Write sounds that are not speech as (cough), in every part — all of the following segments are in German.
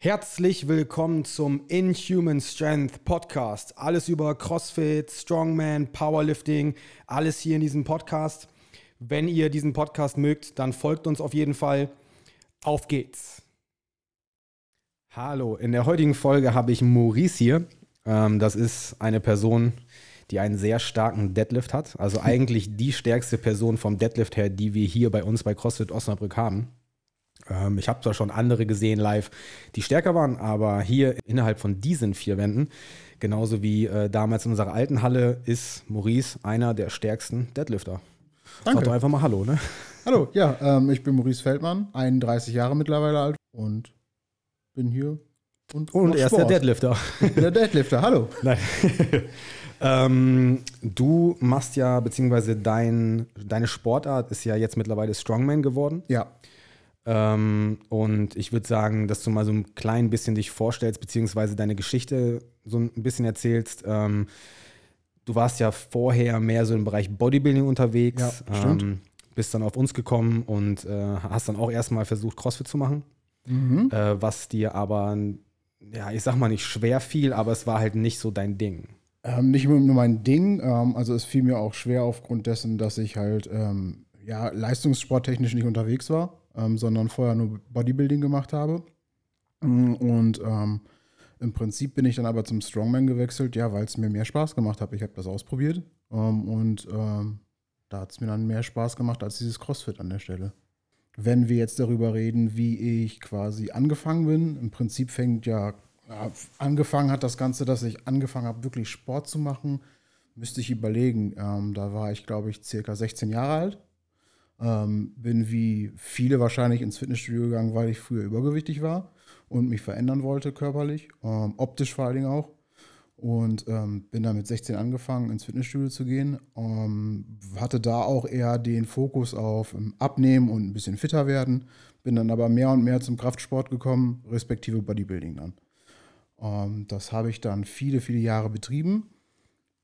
Herzlich willkommen zum Inhuman Strength Podcast. Alles über CrossFit, Strongman, Powerlifting, alles hier in diesem Podcast. Wenn ihr diesen Podcast mögt, dann folgt uns auf jeden Fall. Auf geht's. Hallo, in der heutigen Folge habe ich Maurice hier. Ähm, das ist eine Person, die einen sehr starken Deadlift hat. Also (laughs) eigentlich die stärkste Person vom Deadlift her, die wir hier bei uns bei CrossFit Osnabrück haben. Ähm, ich habe zwar schon andere gesehen live, die stärker waren, aber hier innerhalb von diesen vier Wänden, genauso wie äh, damals in unserer alten Halle, ist Maurice einer der stärksten Deadlifter. Danke. Sag doch einfach mal Hallo, ne? Hallo, ja, ähm, ich bin Maurice Feldmann, 31 Jahre mittlerweile alt und bin hier. Und, Und er ist der. Deadlifter. Der Deadlifter, hallo. (laughs) Nein. ähm, du machst ja, beziehungsweise dein, deine Sportart ist ja jetzt mittlerweile Strongman geworden. Ja, Ähm, und ich würde sagen, dass du mal so ein klein bisschen dich vorstellst, beziehungsweise deine Geschichte so ein bisschen erzählst. Ähm, du warst ja vorher mehr so im Bereich Bodybuilding unterwegs. Ja, stimmt. Ähm, bist dann auf uns gekommen und äh, hast dann auch erstmal versucht, CrossFit zu machen. Mhm. Äh, was dir aber, ja, ich sag mal nicht schwer fiel, aber es war halt nicht so dein Ding. ähm, nicht nur mein Ding, ähm, also es fiel mir auch schwer aufgrund dessen, dass ich halt ähm, ja, leistungssporttechnisch nicht unterwegs war, ähm, sondern vorher nur Bodybuilding gemacht habe. Mm, Und ähm, im Prinzip bin ich dann aber zum Strongman gewechselt, ja, weil es mir mehr Spaß gemacht hat. Ich habe das ausprobiert ähm, und ähm, da hat es mir dann mehr Spaß gemacht als dieses CrossFit an der Stelle. Wenn wir jetzt darüber reden, wie ich quasi angefangen bin, im Prinzip fängt ja, ja angefangen hat das Ganze, dass ich angefangen habe, wirklich Sport zu machen, müsste ich überlegen. Ähm, da war ich, glaube ich, circa 16 Jahre alt. Ähm, bin wie viele wahrscheinlich ins Fitnessstudio gegangen, weil ich früher übergewichtig war und mich verändern wollte körperlich, ähm, optisch vor allen Dingen auch. Und ähm, bin dann mit 16 angefangen, ins Fitnessstudio zu gehen. Ähm, hatte da auch eher den Fokus auf ähm, Abnehmen und ein bisschen fitter werden. Bin dann aber mehr und mehr zum Kraftsport gekommen, respektive Bodybuilding dann. Ähm, das habe ich dann viele, viele Jahre betrieben,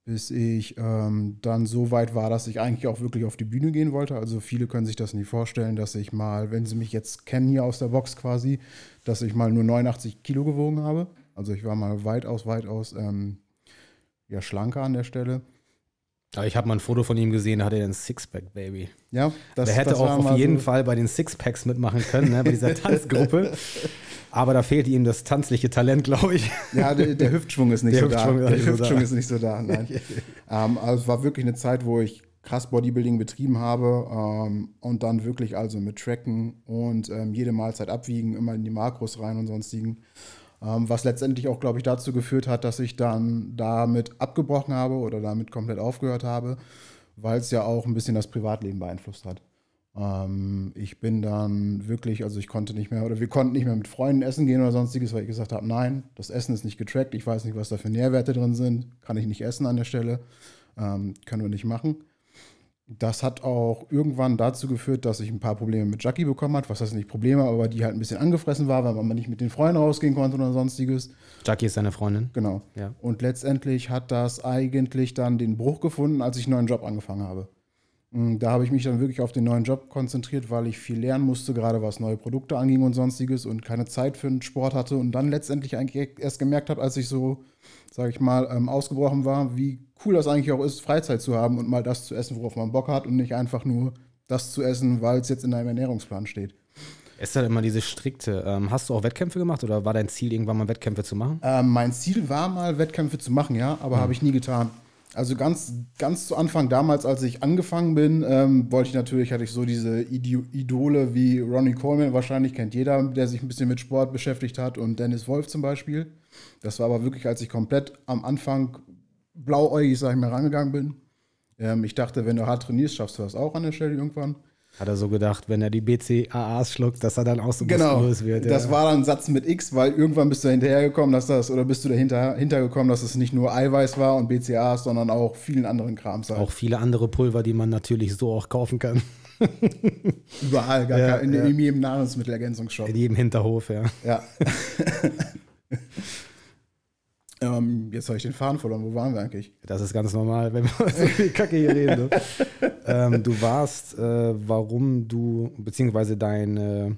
bis ich ähm, dann so weit war, dass ich eigentlich auch wirklich auf die Bühne gehen wollte. Also viele können sich das nie vorstellen, dass ich mal, wenn sie mich jetzt kennen hier aus der Box quasi, dass ich mal nur 89 Kilo gewogen habe. Also ich war mal weitaus, weitaus ähm, ja, schlanker an der Stelle. Aber ich habe mal ein Foto von ihm gesehen, da hatte er ein Sixpack, Baby. Ja, das, Der hätte das auch auf jeden so, Fall bei den Sixpacks mitmachen können, ne, bei dieser (laughs) Tanzgruppe. Aber da fehlte ihm das tanzliche Talent, glaube ich. Ja, der, der Hüftschwung ist nicht Der so Hüftschwung da. Der so Hüftschwung da. ist nicht so da, nein. (laughs) ähm, also es war wirklich eine Zeit, wo ich krass Bodybuilding betrieben habe ähm, und dann wirklich also mit Tracken und ähm, jede Mahlzeit abwiegen, immer in die Makros rein und sonstigen. Ähm, was letztendlich auch, glaube ich, dazu geführt hat, dass ich dann damit abgebrochen habe oder damit komplett aufgehört habe, weil es ja auch ein bisschen das Privatleben beeinflusst hat. Ähm, ich bin dann wirklich, also ich konnte nicht mehr, oder wir konnten nicht mehr mit Freunden essen gehen oder sonstiges, weil ich gesagt habe, nein, das Essen ist nicht getrackt, ich weiß nicht, was da für Nährwerte drin sind, kann ich nicht essen an der Stelle, ähm, können wir nicht machen. Das hat auch irgendwann dazu geführt, dass ich ein paar Probleme mit Jackie bekommen habe, was heißt nicht Probleme, aber die halt ein bisschen angefressen war, weil man nicht mit den Freunden rausgehen konnte oder sonstiges. Jackie ist seine Freundin. Genau. Ja. Und letztendlich hat das eigentlich dann den Bruch gefunden, als ich einen neuen Job angefangen habe. Mm, Da habe ich mich dann wirklich auf den neuen Job konzentriert, weil ich viel lernen musste, gerade was neue Produkte anging und sonstiges und keine Zeit für den Sport hatte und dann letztendlich eigentlich erst gemerkt habe, als ich so, sage ich mal, ähm, ausgebrochen war, wie cool das eigentlich auch ist, Freizeit zu haben und mal das zu essen, worauf man Bock hat und nicht einfach nur das zu essen, weil es jetzt in einem Ernährungsplan steht. Es ist halt immer diese strikte. Ähm, hast du auch Wettkämpfe gemacht oder war dein Ziel, irgendwann mal Wettkämpfe zu machen? Ähm, mein Ziel war mal, Wettkämpfe zu machen, ja, aber habe ich nie getan. Also ganz, ganz zu Anfang damals, als ich angefangen bin, ähm, wollte ich natürlich, hatte ich so diese Idole wie Ronnie Coleman, wahrscheinlich kennt jeder, der sich ein bisschen mit Sport beschäftigt hat und Dennis Wolf zum Beispiel. Das war aber wirklich, als ich komplett am Anfang blauäugig, sag ich mal, rangegangen bin. Ähm, ich dachte, wenn du hart trainierst, schaffst du das auch an der Stelle irgendwann. Hat er so gedacht, wenn er die BCAAs schluckt, dass er dann auch so Genau, muskulös wird. das ja. war dann ein Satz mit X, weil irgendwann bist du hinterhergekommen, dass das, oder bist du dahinter hintergekommen, dass es nicht nur Eiweiß war und BCAAs, sondern auch vielen anderen Krams. Halt. auch viele andere Pulver, die man natürlich so auch kaufen kann. Überall, gar Ja, kein, in, ja. in jedem Nahrungsmittelergänzungsshop. In jedem Hinterhof, ja. Ja. (laughs) ähm, jetzt habe ich den Faden verloren. Wo waren wir eigentlich? Das ist ganz normal, wenn wir so viel Kacke hier reden. Ne? (laughs) ähm, du warst, äh, warum du, beziehungsweise dein, äh,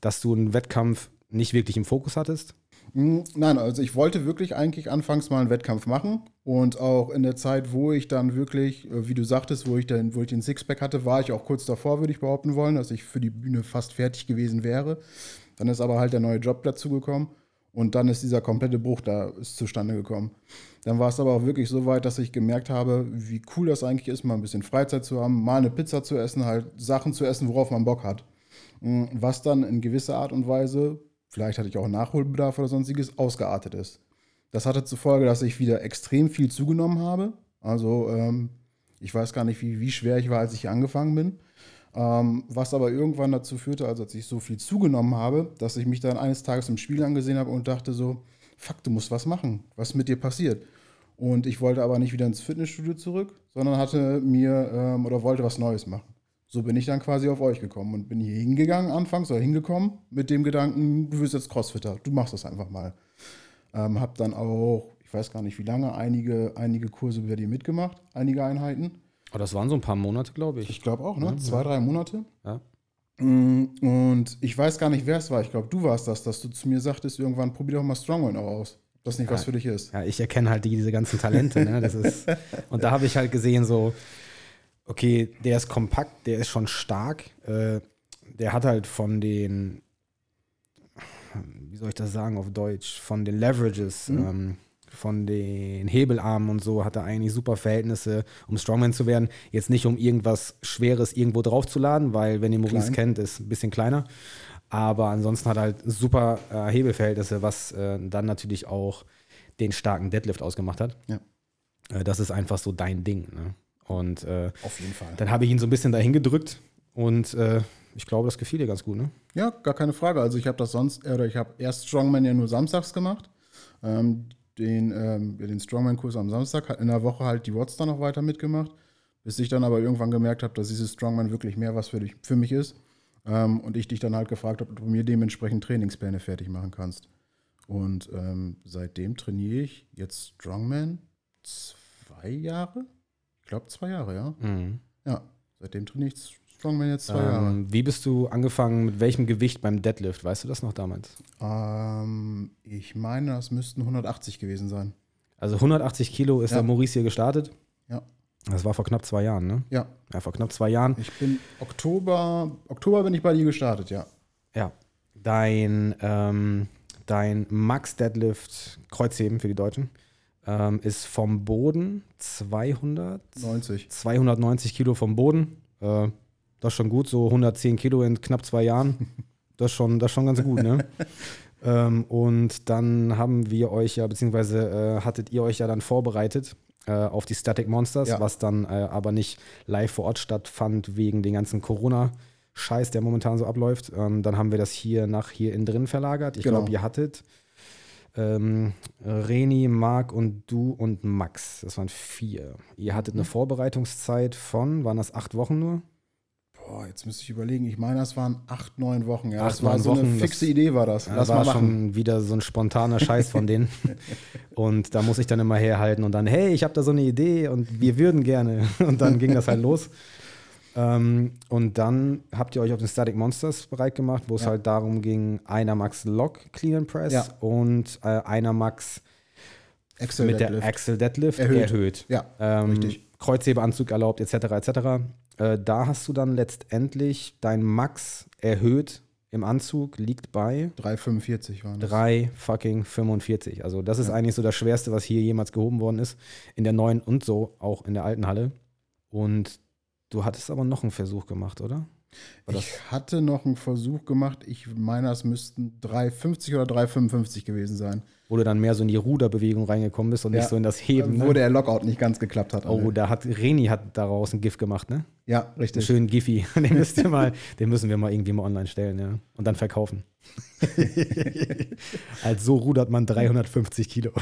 dass du einen Wettkampf nicht wirklich im Fokus hattest? Hm, Nein, also ich wollte wirklich eigentlich anfangs mal einen Wettkampf machen und auch in der Zeit, wo ich dann wirklich, äh, wie du sagtest, wo ich dann, wo ich den Sixpack hatte, war ich auch kurz davor, würde ich behaupten wollen, dass ich für die Bühne fast fertig gewesen wäre. Dann ist aber halt der neue Job dazu gekommen und dann ist dieser komplette Bruch da ist zustande gekommen. Dann war es aber auch wirklich so weit, dass ich gemerkt habe, wie cool das eigentlich ist, mal ein bisschen Freizeit zu haben, mal eine Pizza zu essen, halt Sachen zu essen, worauf man Bock hat. Mm, Was dann in gewisser Art und Weise, vielleicht hatte ich auch Nachholbedarf oder sonstiges, ausgeartet ist. Das hatte zur Folge, dass ich wieder extrem viel zugenommen habe. Also ähm, ich weiß gar nicht, wie, wie schwer ich war, als ich angefangen bin. Ähm, was aber irgendwann dazu führte, also als ich so viel zugenommen habe, dass ich mich dann eines Tages im Spiel angesehen habe und dachte so, fuck, du musst was machen, was mit dir passiert. Und ich wollte aber nicht wieder ins Fitnessstudio zurück, sondern hatte mir ähm, oder wollte was Neues machen. So bin ich dann quasi auf euch gekommen und bin hier hingegangen anfangs oder hingekommen mit dem Gedanken, du wirst jetzt Crossfitter, du machst das einfach mal. Ähm, hab dann auch, ich weiß gar nicht wie lange, einige, einige Kurse bei dir mitgemacht, einige Einheiten. Oh, das waren so ein paar Monate, glaube ich. Ich glaube auch, ne? Zwei, drei Monate. Ja. Mm, Und ich weiß gar nicht, wer es war. Ich glaube, du warst das, dass du zu mir sagtest, irgendwann probier doch mal Strongman auch aus. Das nicht was für dich ist. Ja, ich erkenne halt die, diese ganzen Talente. Ne? Das ist, (laughs) und da habe ich halt gesehen, so, okay, der ist kompakt, der ist schon stark. Äh, der hat halt von den, wie soll ich das sagen auf Deutsch, von den Leverages, ähm, von den Hebelarmen und so, hat er eigentlich super Verhältnisse, um Strongman zu werden. Jetzt nicht, um irgendwas Schweres irgendwo draufzuladen, weil, wenn ihr Maurice Klein. kennt, ist ein bisschen kleiner. Aber ansonsten hat er halt super äh, Hebelverhältnisse, was äh, dann natürlich auch den starken Deadlift ausgemacht hat. Ja. Äh, das ist einfach so dein Ding. Ne? Und äh, Auf jeden Fall. dann habe ich ihn so ein bisschen dahin gedrückt und äh, ich glaube, das gefiel dir ganz gut. Ne? Ja, gar keine Frage. Also ich habe das sonst, oder ich habe erst Strongman ja nur samstags gemacht. Ähm, den, ähm, den Strongman-Kurs am Samstag, hat in der Woche halt die Watts dann noch weiter mitgemacht, bis ich dann aber irgendwann gemerkt habe, dass dieses Strongman wirklich mehr was für, dich, für mich ist. Ähm, und ich dich dann halt gefragt habe, ob du mir dementsprechend Trainingspläne fertig machen kannst. Und ähm, seitdem trainiere ich jetzt Strongman zwei Jahre? Ich glaube zwei Jahre, ja. Mhm. Ja, seitdem trainiere ich Strongman jetzt zwei Jahre. Ähm, wie bist du angefangen, mit welchem Gewicht beim Deadlift? Weißt du das noch damals? Ähm, ich meine, das müssten 180 gewesen sein. Also 180 Kilo ist Ja. der Maurice hier gestartet. Ja. Das war vor knapp zwei Jahren, ne? Ja, Ja, vor knapp zwei Jahren. ich bin Oktober, Oktober bin ich bei dir gestartet, ja. Ja. Dein, ähm, dein Max Deadlift Kreuzheben für die Deutschen ähm, ist vom Boden 200, 90. 290 Kilo vom Boden. Äh, das ist schon gut, so 110 Kilo in knapp zwei Jahren. Das ist schon, das ist schon ganz gut, ne? (laughs) ähm, und dann haben wir euch ja, beziehungsweise äh, hattet ihr euch ja dann vorbereitet äh, auf die Static Monsters, Ja. was dann äh, aber nicht live vor Ort stattfand wegen den ganzen Corona-Scheiß, der momentan so abläuft. Ähm, dann haben wir das hier nach hier innen drin verlagert. Ich Genau. glaube, ihr hattet ähm, Reni, Marc und du und Max. Das waren vier. Ihr hattet Mhm. eine Vorbereitungszeit von, waren das acht Wochen nur? Boah, jetzt müsste ich überlegen. Ich meine, das waren acht, neun Wochen. Ja, Acht, das war so eine Wochen, fixe das- Idee, war das. Lass war mal machen. schon wieder so ein spontaner Scheiß von denen. (laughs) und da muss ich dann immer herhalten und dann, hey, ich habe da so eine Idee und wir würden gerne. (laughs) Und dann ging das halt los. Ähm, und dann habt ihr euch auf den Static Monsters bereit gemacht, wo es Ja. halt darum ging, einer Max Lock Clean and Press Ja. und äh, einer Max Excel mit Deadlift. der Axel Deadlift erhöht. Erhöht. Ja, Ähm, richtig. Kreuzhebeanzug erlaubt, etc. etc. Äh, da hast du dann letztendlich dein Max erhöht im Anzug, liegt bei 3,45 waren das. 3 fucking 45. Also das ist Ja. eigentlich so das Schwerste, was hier jemals gehoben worden ist. In der neuen und so auch in der alten Halle. Und du hattest aber noch einen Versuch gemacht, oder? War das- Ich hatte noch einen Versuch gemacht. Ich meine, es müssten 3,50 oder 3,55 gewesen sein. Wo du dann mehr so in die Ruderbewegung reingekommen bist und Ja. nicht so in das Heben. Wo Ne? der Lockout nicht ganz geklappt hat. Oh, da hat Reni hat daraus ein GIF gemacht, ne? ja, Einen richtig. schönen Giphy. (laughs) Den müsst ihr mal, den müssen wir mal irgendwie mal online stellen, ja. Und dann verkaufen. (laughs) Als so rudert man 350 Kilo.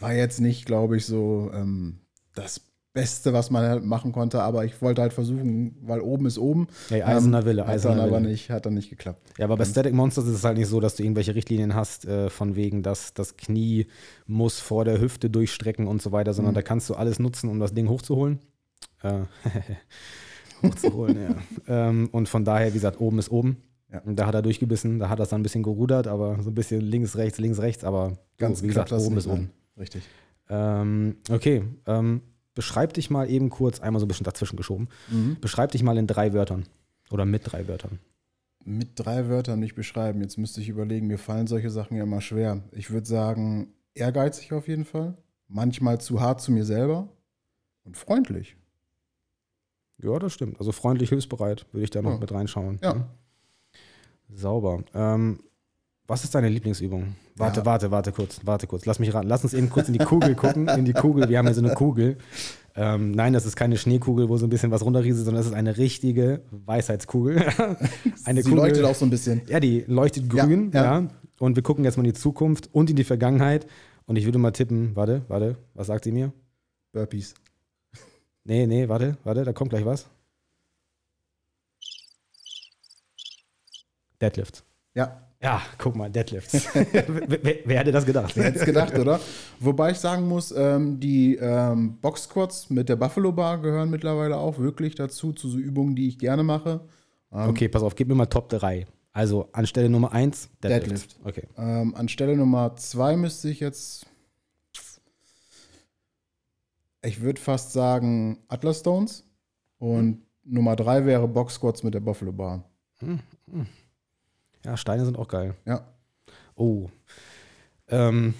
War jetzt nicht, glaube ich, so ähm, das Beste, was man halt machen konnte, aber ich wollte halt versuchen, weil oben ist oben. Ey, Eisener Wille, dann Eisener aber Wille. nicht, hat dann nicht geklappt. Ja, aber bei Static Monsters ist es halt nicht so, dass du irgendwelche Richtlinien hast, äh, von wegen, dass das Knie muss vor der Hüfte durchstrecken und so weiter, sondern da kannst du alles nutzen, um das Ding hochzuholen. Äh, (laughs) hochzuholen, ja. Ähm, und von daher, wie gesagt, oben ist oben. Ja. Und da hat er durchgebissen, da hat er es dann ein bisschen gerudert, aber so ein bisschen links, rechts, links, rechts, aber Ganz so, wie gesagt, oben ist oben. Richtig. Ähm, okay, ähm, beschreib dich mal eben kurz, einmal so ein bisschen dazwischen geschoben, Mhm. beschreib dich mal in drei Wörtern oder mit drei Wörtern. Mit drei Wörtern nicht beschreiben. Jetzt müsste ich überlegen, mir fallen solche Sachen ja immer schwer. Ich würde sagen, ehrgeizig auf jeden Fall. Manchmal zu hart zu mir selber und freundlich. Ja, das stimmt. Also freundlich, hilfsbereit, würde ich da noch Ja. mit reinschauen. Ja. Mhm. Sauber. Ähm, was ist deine Lieblingsübung? Warte, Ja. warte, warte kurz, warte kurz. Lass mich raten. Lass uns eben kurz in die Kugel gucken. In die Kugel. Wir haben hier so eine Kugel. Ähm, nein, das ist keine Schneekugel, wo so ein bisschen was runterrieselt, sondern das ist eine richtige Weisheitskugel. (laughs) eine Sie leuchtet auch so ein bisschen. Ja, die leuchtet Ja, grün, ja, ja. Und wir gucken jetzt mal in die Zukunft und in die Vergangenheit. Und ich würde mal tippen, warte, warte, was sagt sie mir? Burpees. Nee, nee, warte, warte, da kommt gleich was. Deadlift. Ja, Ja, guck mal, Deadlifts. (laughs) wer, wer, hätte das gedacht? wer hätte es gedacht, oder? Wobei ich sagen muss, ähm, die ähm, Boxsquats mit der Buffalo Bar gehören mittlerweile auch wirklich dazu, zu so Übungen, die ich gerne mache. Ähm, Okay, pass auf, gib mir mal Top 3. Also anstelle Nummer 1, Deadlift. Deadlift. Okay. Ähm, anstelle Nummer zwei müsste ich jetzt. Ich würde fast sagen Atlas Stones. Und Nummer drei wäre Box Squats mit der Buffalo Bar. Ja, Steine sind auch geil. Ja. Oh. Ähm,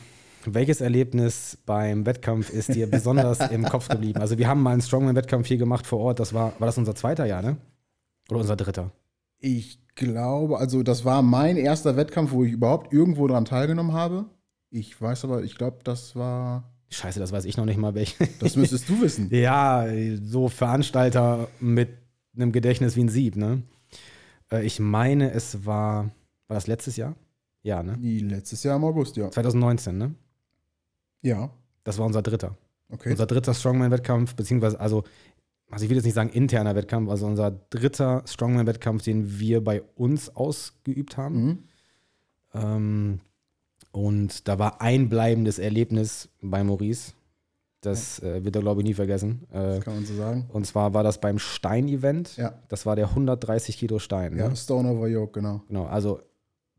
welches Erlebnis beim Wettkampf ist dir (laughs) besonders im Kopf geblieben? Also wir haben mal einen Strongman-Wettkampf hier gemacht vor Ort. Das war, war das unser zweiter Jahr, ne? Oder unser dritter? Ich glaube, also das war mein erster Wettkampf, wo ich überhaupt irgendwo dran teilgenommen habe. Ich weiß aber, ich glaube, das war. Scheiße, das weiß ich noch nicht mal, welch. (laughs) Das müsstest du wissen. ja, so Veranstalter mit einem Gedächtnis wie ein Sieb, ne? Äh, Ich meine, es war, war das letztes Jahr? Ja, ne? Die letztes Jahr im August, ja. 2019, ne? Ja, Das war unser dritter. okay. Unser dritter Strongman-Wettkampf, beziehungsweise, also, also ich will jetzt nicht sagen interner Wettkampf, also unser dritter Strongman-Wettkampf, den wir bei uns ausgeübt haben. Mhm. Ähm, und da war ein bleibendes Erlebnis bei Maurice. Das äh, wird er, glaube ich, nie vergessen. Äh, Das kann man so sagen. und zwar war das beim Stein-Event. Ja. Das war der 130 Kilo Stein. Ja, Ne? Stone over Yoke, genau. Genau, also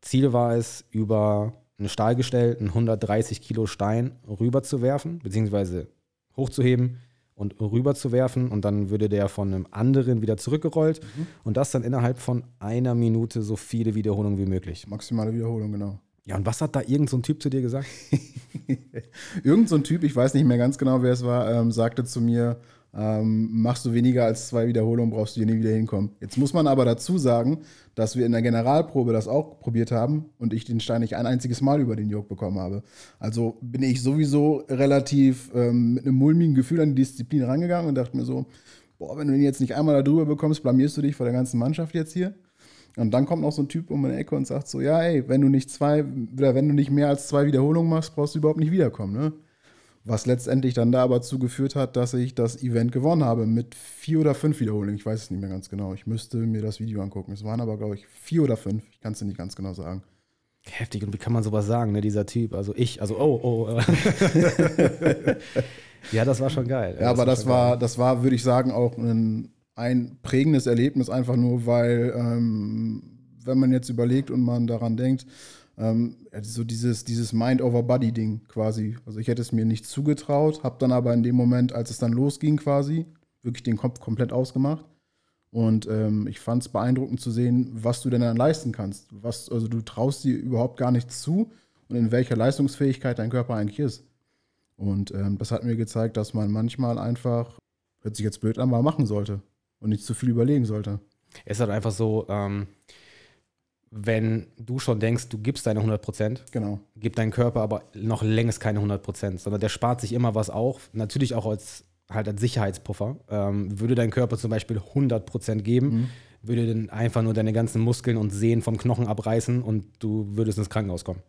Ziel war es, über ein Stahlgestell einen 130 Kilo Stein rüberzuwerfen, beziehungsweise hochzuheben und rüberzuwerfen und dann würde der von einem anderen wieder zurückgerollt Mhm. und das dann innerhalb von einer Minute so viele Wiederholungen wie möglich. Maximale Wiederholung, genau. Ja, und was hat da irgend so ein Typ zu dir gesagt? (laughs) Irgend so ein Typ, ich weiß nicht mehr ganz genau, wer es war, ähm, sagte zu mir, ähm, machst du weniger als zwei Wiederholungen, brauchst du hier nie wieder hinkommen. Jetzt muss man aber dazu sagen, dass wir in der Generalprobe das auch probiert haben und ich den Stein nicht ein einziges Mal über den Joke bekommen habe. Also bin ich sowieso relativ ähm, mit einem mulmigen Gefühl an die Disziplin rangegangen und dachte mir so, boah, wenn du den jetzt nicht einmal da drüber bekommst, blamierst du dich vor der ganzen Mannschaft jetzt hier. Und dann kommt noch so ein Typ um eine Ecke und sagt so, ja, ey, wenn du nicht zwei, oder wenn du nicht mehr als zwei Wiederholungen machst, brauchst du überhaupt nicht wiederkommen, ne? Was letztendlich dann da aber zugeführt hat, dass ich das Event gewonnen habe mit vier oder fünf Wiederholungen. Ich weiß es nicht mehr ganz genau. Ich müsste mir das Video angucken. Es waren aber, glaube ich, vier oder fünf. Ich kann es dir nicht ganz genau sagen. Heftig, und wie kann man sowas sagen, ne, dieser Typ? Also ich, also oh, oh. äh. (laughs) ja, das war schon geil. Ja, aber das schon war, geil. das war, würde ich sagen, auch ein, ein prägendes Erlebnis, einfach nur, weil, ähm, wenn man jetzt überlegt und man daran denkt, ähm, so dieses, dieses Mind-over-Body-Ding quasi. Also ich hätte es mir nicht zugetraut, habe dann aber in dem Moment, als es dann losging quasi, wirklich den Kopf komplett ausgemacht. Und ähm, ich fand es beeindruckend zu sehen, was du denn dann leisten kannst. Was, also du traust dir überhaupt gar nichts zu und in welcher Leistungsfähigkeit dein Körper eigentlich ist. Und ähm, das hat mir gezeigt, dass man manchmal einfach, hört sich jetzt blöd an, mal machen sollte und nicht zu viel überlegen sollte. Es ist halt einfach so, ähm, wenn du schon denkst, du gibst deine 100 Prozent, Genau. gibt dein Körper aber noch längst keine 100 Prozent, sondern der spart sich immer was auf, natürlich auch als, halt als Sicherheitspuffer. Ähm, würde dein Körper zum Beispiel 100 Prozent geben, würde dann einfach nur deine ganzen Muskeln und Sehnen vom Knochen abreißen und du würdest ins Krankenhaus kommen.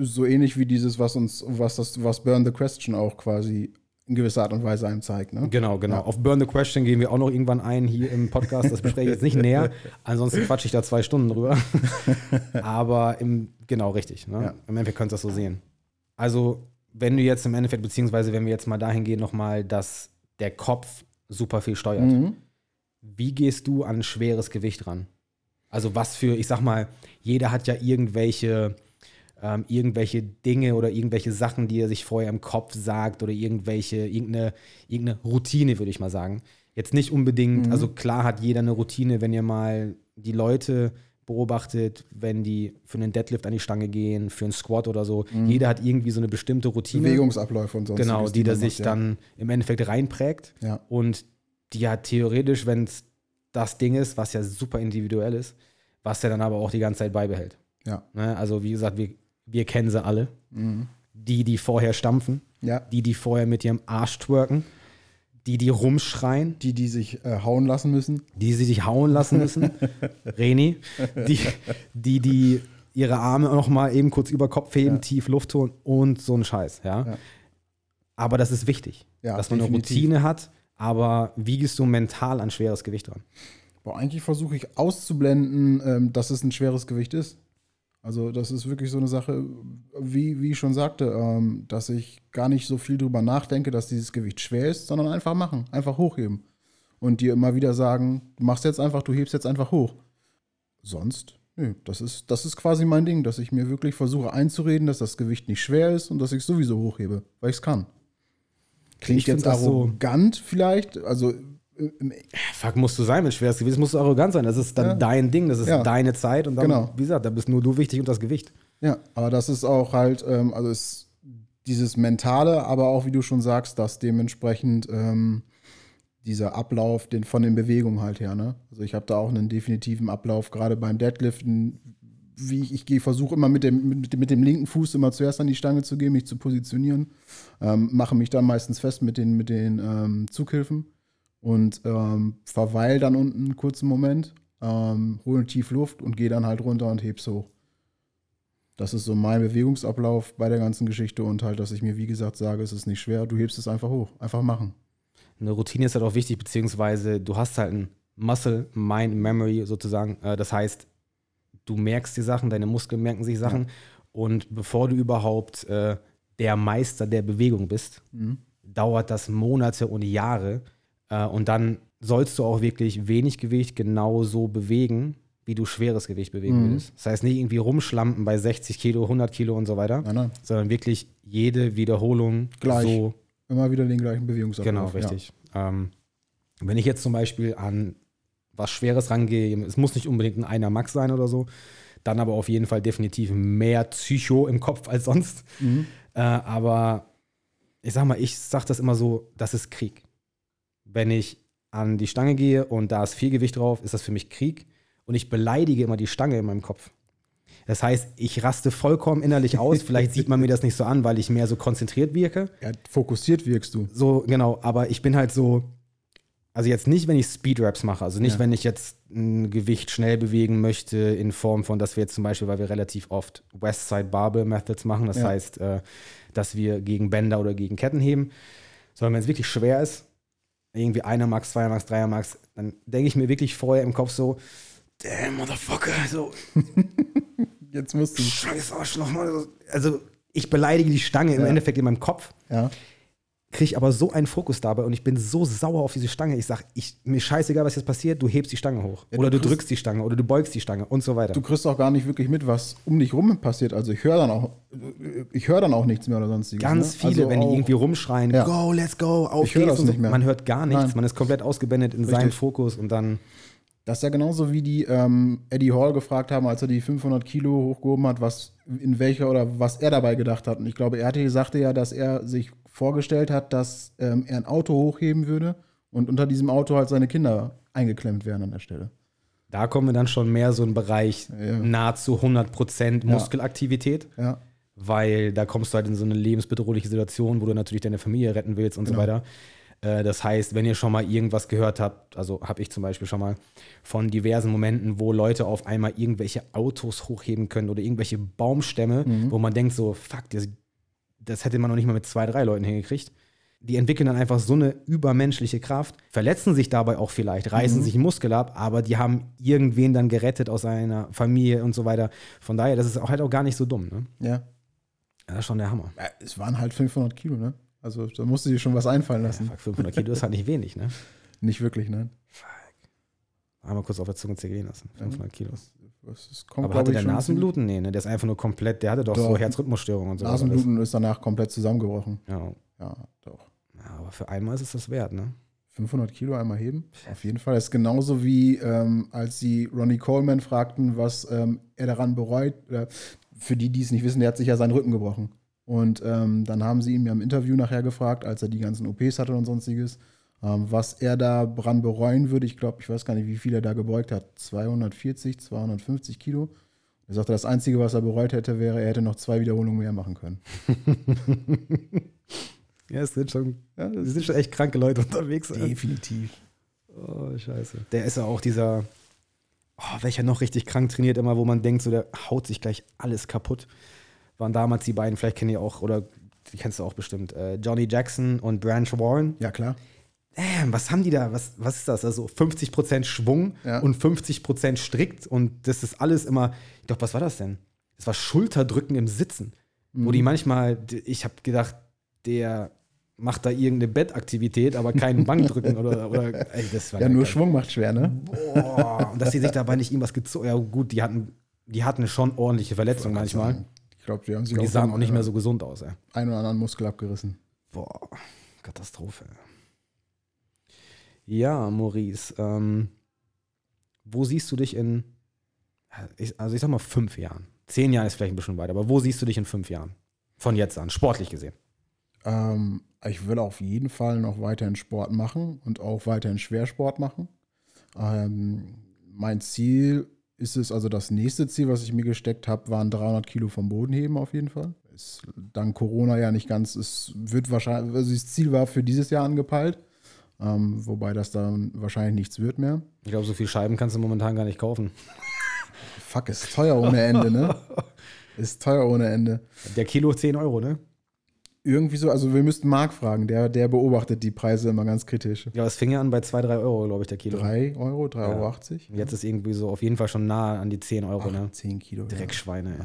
So ähnlich wie dieses, was uns, was das, was Burn the Question auch quasi in gewisser Art und Weise einem zeigt. Ne? Genau, genau. Ja. Auf Burn the Question gehen wir auch noch irgendwann ein hier im Podcast. Das bespreche ich jetzt nicht näher. (laughs) Ansonsten quatsche ich da zwei Stunden drüber. (laughs) Aber im, genau, richtig. Ne? Ja. Im Endeffekt könnt ihr das so sehen. Also, wenn du jetzt im Endeffekt, beziehungsweise wenn wir jetzt mal dahin gehen, nochmal, dass der Kopf super viel steuert. Mhm. Wie gehst du an schweres Gewicht ran? Also was für, ich sag mal, jeder hat ja irgendwelche, ähm, irgendwelche Dinge oder irgendwelche Sachen, die er sich vorher im Kopf sagt oder irgendwelche, irgendeine, irgendeine Routine, würde ich mal sagen. Jetzt nicht unbedingt, Mhm. also klar hat jeder eine Routine, wenn ihr mal die Leute beobachtet, wenn die für einen Deadlift an die Stange gehen, für einen Squat oder so. Jeder hat irgendwie so eine bestimmte Routine. Bewegungsabläufe und sonst. Genau, die der sich dann im Endeffekt reinprägt. Ja. Und die ja theoretisch, wenn es das Ding ist, was ja super individuell ist, was er dann aber auch die ganze Zeit beibehält. Ja. Ne? Also wie gesagt, wir, wir kennen sie alle. Mhm. Die, die vorher stampfen, Ja. die, die vorher mit ihrem Arsch twerken, die, die rumschreien, Die, die sich äh, hauen lassen müssen. die sie sich hauen lassen müssen. (laughs) Reni. Die, die, die ihre Arme noch mal eben kurz über Kopf heben, Ja. tief Luft holen und so ein Scheiß. Ja? Ja. Aber das ist wichtig, Ja, dass man definitiv. eine Routine hat, aber wie gehst du mental an schweres Gewicht dran? Boah, eigentlich versuche ich auszublenden, ähm, dass es ein schweres Gewicht ist. Also das ist wirklich so eine Sache, wie, wie ich schon sagte, ähm, dass ich gar nicht so viel drüber nachdenke, dass dieses Gewicht schwer ist, sondern einfach machen, einfach hochheben. Und dir immer wieder sagen, du machst jetzt einfach, du hebst jetzt einfach hoch. Sonst, nö, das ist, das ist quasi mein Ding, dass ich mir wirklich versuche einzureden, dass das Gewicht nicht schwer ist und dass ich es sowieso hochhebe, weil ich es kann. Klingt Ich jetzt das so- arrogant vielleicht, also Fuck, musst du sein mit schweres Gewicht, musst du arrogant sein. Das ist dann Ja. dein Ding, das ist Ja. deine Zeit und dann, Genau. wie gesagt, da bist nur du wichtig und das Gewicht. Ja, aber das ist auch halt, ähm, also es, dieses Mentale, aber auch, wie du schon sagst, dass dementsprechend ähm, dieser Ablauf den, von den Bewegungen halt her. Ne? Also ich habe da auch einen definitiven Ablauf, gerade beim Deadliften. Wie ich, ich gehe, versuche immer mit dem, mit, mit dem linken Fuß immer zuerst an die Stange zu gehen, mich zu positionieren. Ähm, mache mich dann meistens fest mit den, mit den ähm, Zughilfen und ähm, verweil dann unten einen kurzen Moment, ähm, hole tief Luft und gehe dann halt runter und heb's hoch. Das ist so mein Bewegungsablauf bei der ganzen Geschichte und halt, dass ich mir, wie gesagt, sage, es ist nicht schwer, du hebst es einfach hoch. Einfach machen. Eine Routine ist halt auch wichtig, beziehungsweise du hast halt ein Muscle, Mind, Memory sozusagen. Äh, Das heißt, du merkst die Sachen, deine Muskeln merken sich Sachen. Und bevor du überhaupt äh, der Meister der Bewegung bist, dauert das Monate und Jahre. Äh, und dann sollst du auch wirklich wenig Gewicht genau so bewegen, wie du schweres Gewicht bewegen Mhm. würdest. Das heißt, nicht irgendwie rumschlampen bei 60 Kilo, 100 Kilo und so weiter, Nein, nein. sondern wirklich jede Wiederholung Gleich. so Immer wieder den gleichen Bewegungsablauf. Genau, richtig. Ähm, wenn ich jetzt zum Beispiel an was Schweres rangehe, es muss nicht unbedingt ein einer Max sein oder so, dann aber auf jeden Fall definitiv mehr Psycho im Kopf als sonst. Ja. Mhm. Äh, aber ich sag mal, ich sag das immer so, das ist Krieg. Wenn ich an die Stange gehe und da ist viel Gewicht drauf, ist das für mich Krieg und ich beleidige immer die Stange in meinem Kopf. Das heißt, ich raste vollkommen innerlich aus. Vielleicht sieht man mir das nicht so an, weil ich mehr so konzentriert wirke. Ja, fokussiert wirkst du. So, genau, aber ich bin halt so, also jetzt nicht, wenn ich Speedraps mache, also nicht, Ja. wenn ich jetzt ein Gewicht schnell bewegen möchte, in Form von, dass wir jetzt zum Beispiel, weil wir relativ oft Westside Barbell Methods machen, das Ja. heißt, äh, dass wir gegen Bänder oder gegen Ketten heben, sondern wenn es wirklich schwer ist, irgendwie einer Max, zweier Max, dreier Max, dann denke ich mir wirklich vorher im Kopf so, damn, Motherfucker, so, (laughs) Jetzt musst du. scheiß Arschloch, Mann. Also, ich beleidige die Stange im Ja. Endeffekt in meinem Kopf Ja. Kriege aber so einen Fokus dabei und ich bin so sauer auf diese Stange. Ich sage, ich, mir scheißegal, was jetzt passiert, du hebst die Stange hoch. Ja, oder du du, drückst die Stange oder du beugst die Stange und so weiter. Du kriegst auch gar nicht wirklich mit, was um dich rum passiert. Also ich höre dann auch, ich höre dann auch nichts mehr oder sonstiges. Ganz ne? viele, also wenn die irgendwie rumschreien, Ja. go, let's go, auf Ich geht's nicht mehr. Man hört gar nichts, Nein. man ist komplett ausgeblendet in seinem Richtig. Fokus und dann, Das ist ja genauso wie die ähm, Eddie Hall gefragt haben, als er die 500 Kilo hochgehoben hat, was in welcher oder was er dabei gedacht hat. Und ich glaube, er hatte, sagte ja, dass er sich vorgestellt hat, dass ähm, er ein Auto hochheben würde und unter diesem Auto halt seine Kinder eingeklemmt wären an der Stelle. da kommen wir dann schon mehr so in den Bereich Ja. nahezu 100% Muskelaktivität. Ja, weil da kommst du halt in so eine lebensbedrohliche Situation, wo du natürlich deine Familie retten willst und so Genau. weiter. Äh, Das heißt, wenn ihr schon mal irgendwas gehört habt, also habe ich zum Beispiel schon mal von diversen Momenten, wo Leute auf einmal irgendwelche Autos hochheben können oder irgendwelche Baumstämme, Mhm. wo man denkt so, fuck, das, das hätte man noch nicht mal mit zwei, drei Leuten hingekriegt. Die entwickeln dann einfach so eine übermenschliche Kraft, verletzen sich dabei auch vielleicht, reißen Mhm. sich einen Muskel ab, aber die haben irgendwen dann gerettet aus seiner Familie und so weiter. Von daher, das ist auch halt auch gar nicht so dumm. Ne? ja. Das ist schon der Hammer. Ja, Es waren halt 500 Kilo, ne? Also da musste dir schon was einfallen lassen. Fuck, 500 Kilo ist halt nicht wenig, ne? (laughs) Nicht wirklich, ne? Einmal kurz auf der Zunge zergehen lassen. 500 Kilo. Das, das kommt, Aber hatte der Nasenbluten? Nee, ne? Der ist einfach nur komplett, der hatte doch, Doch. so Herzrhythmusstörungen und so. Nasenbluten ist danach komplett zusammengebrochen. Ja. Ja, doch. ja, aber für einmal ist es das wert, ne? 500 Kilo einmal heben? Auf jeden Fall. Das ist genauso wie, ähm, als sie Ronnie Coleman fragten, was ähm, er daran bereut. Oder für die, die es nicht wissen, der hat sich ja seinen Rücken gebrochen. Und ähm, dann haben sie ihn ja im Interview nachher gefragt, als er die ganzen OPs hatte und sonstiges, ähm, was er daran bereuen würde. Ich glaube, ich weiß gar nicht, wie viel er da gebeugt hat. 240, 250 Kilo. Er sagte, das Einzige, was er bereut hätte, wäre, er hätte noch zwei Wiederholungen mehr machen können. (laughs) Ja, es sind schon, Ja, es sind schon echt kranke Leute unterwegs. ey. definitiv. Oh, scheiße. Der ist ja auch dieser, oh, welcher noch richtig krank trainiert immer, wo man denkt, so der haut sich gleich alles kaputt. Waren damals die beiden, vielleicht kennt ihr auch, oder die kennst du auch bestimmt, äh, Johnny Jackson und Branch Warren. Ja, klar. Damn, was haben die da? Was, was ist das? Also 50% Schwung Ja. und 50% strikt und das ist alles immer, glaube, was war das denn? Das war Schulterdrücken im Sitzen. Wo Mhm. die manchmal, ich habe gedacht, der macht da irgendeine Bettaktivität, aber keinen (laughs) Bankdrücken oder, oder ey, das war Ja, nur geil. Schwung macht schwer, ne? Boah, und dass sie sich dabei nicht irgendwas gezogen Ja, gut, die hatten, die hatten schon ordentliche Verletzungen manchmal. Ich glaube, die haben sich die auch sahen auch nicht äh, mehr so gesund aus, ey. einen oder anderen Muskel abgerissen. Boah, Katastrophe. Ja, Maurice, ähm, wo siehst du dich in, also ich sag mal fünf Jahren? Zehn Jahre ist vielleicht ein bisschen weiter, aber wo siehst du dich in fünf Jahren? Von jetzt an, sportlich gesehen. Ähm, ich will auf jeden Fall noch weiterhin Sport machen und auch weiterhin Schwersport machen. Ähm, mein Ziel ist es, also das nächste Ziel, was ich mir gesteckt habe, waren 300 Kilo vom Boden heben auf jeden Fall. Ist dank Corona ja nicht ganz, es wird wahrscheinlich, also das Ziel war für dieses Jahr angepeilt, ähm, wobei das dann wahrscheinlich nichts wird mehr. Ich glaube, so viel Scheiben kannst du momentan gar nicht kaufen. Fuck, ist teuer ohne Ende, ne? (laughs) Ist teuer ohne Ende. Der Kilo 10 Euro, ne? Irgendwie so, also wir müssten Marc fragen, der, der beobachtet die Preise immer ganz kritisch. Ja, es fing ja an bei 2, 3 Euro, glaube ich, der Kilo. 3 Euro, 3,80 Ja. Euro? Jetzt ist irgendwie so auf jeden Fall schon nah an die 10 Euro, ne? 10 Kilo. ja. Dreckschweine.